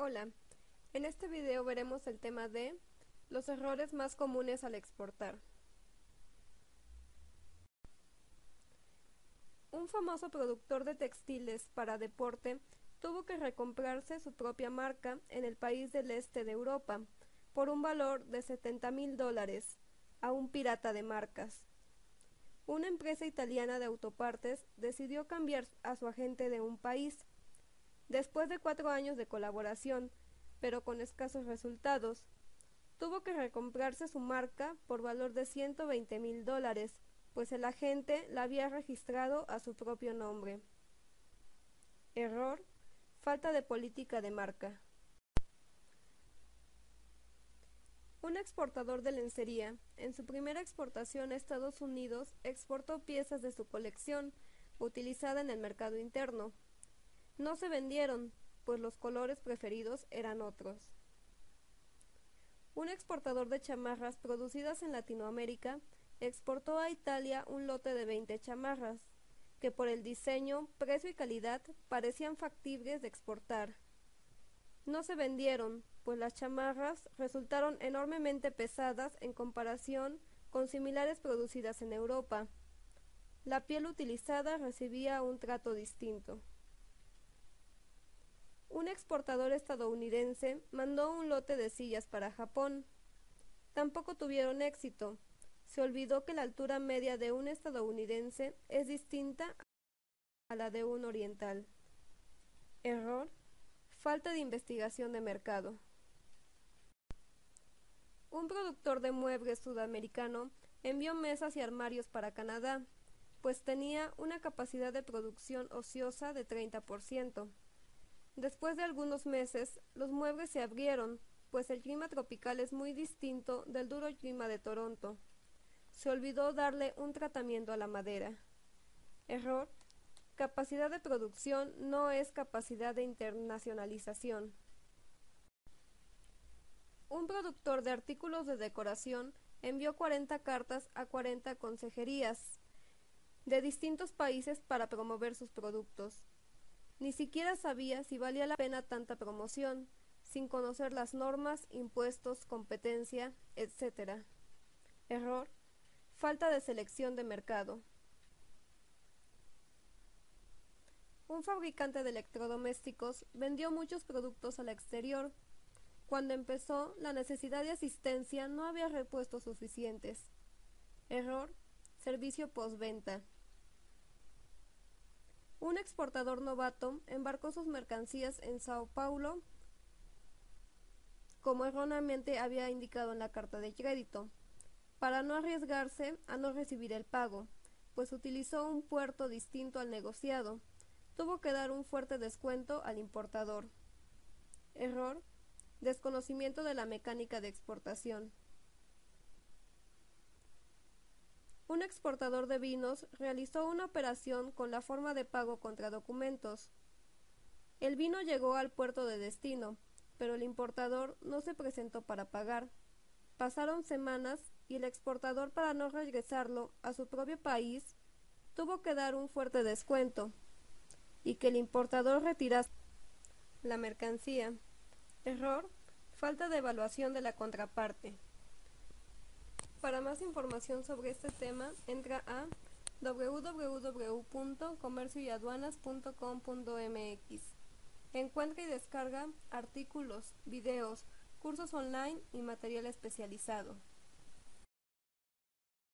Hola, en este video veremos el tema de los errores más comunes al exportar. Un famoso productor de textiles para deporte tuvo que recomprarse su propia marca en el país del este de Europa por un valor de 70 mil dólares a un pirata de marcas. Una empresa italiana de autopartes decidió cambiar a su agente de un país. Después de cuatro años de colaboración, pero con escasos resultados, tuvo que recomprarse su marca por valor de 120 mil dólares, pues el agente la había registrado a su propio nombre. Error, falta de política de marca. Un exportador de lencería, en su primera exportación a Estados Unidos, exportó piezas de su colección, utilizada en el mercado interno. No se vendieron, pues los colores preferidos eran otros. Un exportador de chamarras producidas en Latinoamérica exportó a Italia un lote de 20 chamarras, que por el diseño, precio y calidad parecían factibles de exportar. No se vendieron, pues las chamarras resultaron enormemente pesadas en comparación con similares producidas en Europa. La piel utilizada recibía un trato distinto. Un exportador estadounidense mandó un lote de sillas para Japón. Tampoco tuvieron éxito. Se olvidó que la altura media de un estadounidense es distinta a la de un oriental. Error. Falta de investigación de mercado. Un productor de muebles sudamericano envió mesas y armarios para Canadá, pues tenía una capacidad de producción ociosa de 30%. Después de algunos meses, los muebles se abrieron, pues el clima tropical es muy distinto del duro clima de Toronto. Se olvidó darle un tratamiento a la madera. Error. Capacidad de producción no es capacidad de internacionalización. Un productor de artículos de decoración envió 40 cartas a 40 consejerías de distintos países para promover sus productos. Ni siquiera sabía si valía la pena tanta promoción, sin conocer las normas, impuestos, competencia, etc. Error. Falta de selección de mercado. Un fabricante de electrodomésticos vendió muchos productos al exterior, cuando empezó, la necesidad de asistencia no había repuestos suficientes. Error. Servicio postventa. Un exportador novato embarcó sus mercancías en Sao Paulo, como erróneamente había indicado en la carta de crédito, para no arriesgarse a no recibir el pago, pues utilizó un puerto distinto al negociado. Tuvo que dar un fuerte descuento al importador. Error Desconocimiento de la mecánica de exportación. Un exportador de vinos realizó una operación con la forma de pago contra documentos. El vino llegó al puerto de destino, pero el importador no se presentó para pagar. Pasaron semanas y el exportador para no regresarlo a su propio país tuvo que dar un fuerte descuento y que el importador retirase la mercancía. Error. Falta de evaluación de la contraparte. Para más información sobre este tema, entra a www.comercioyaduanas.com.mx. Encuentra y descarga artículos, videos, cursos online y material especializado.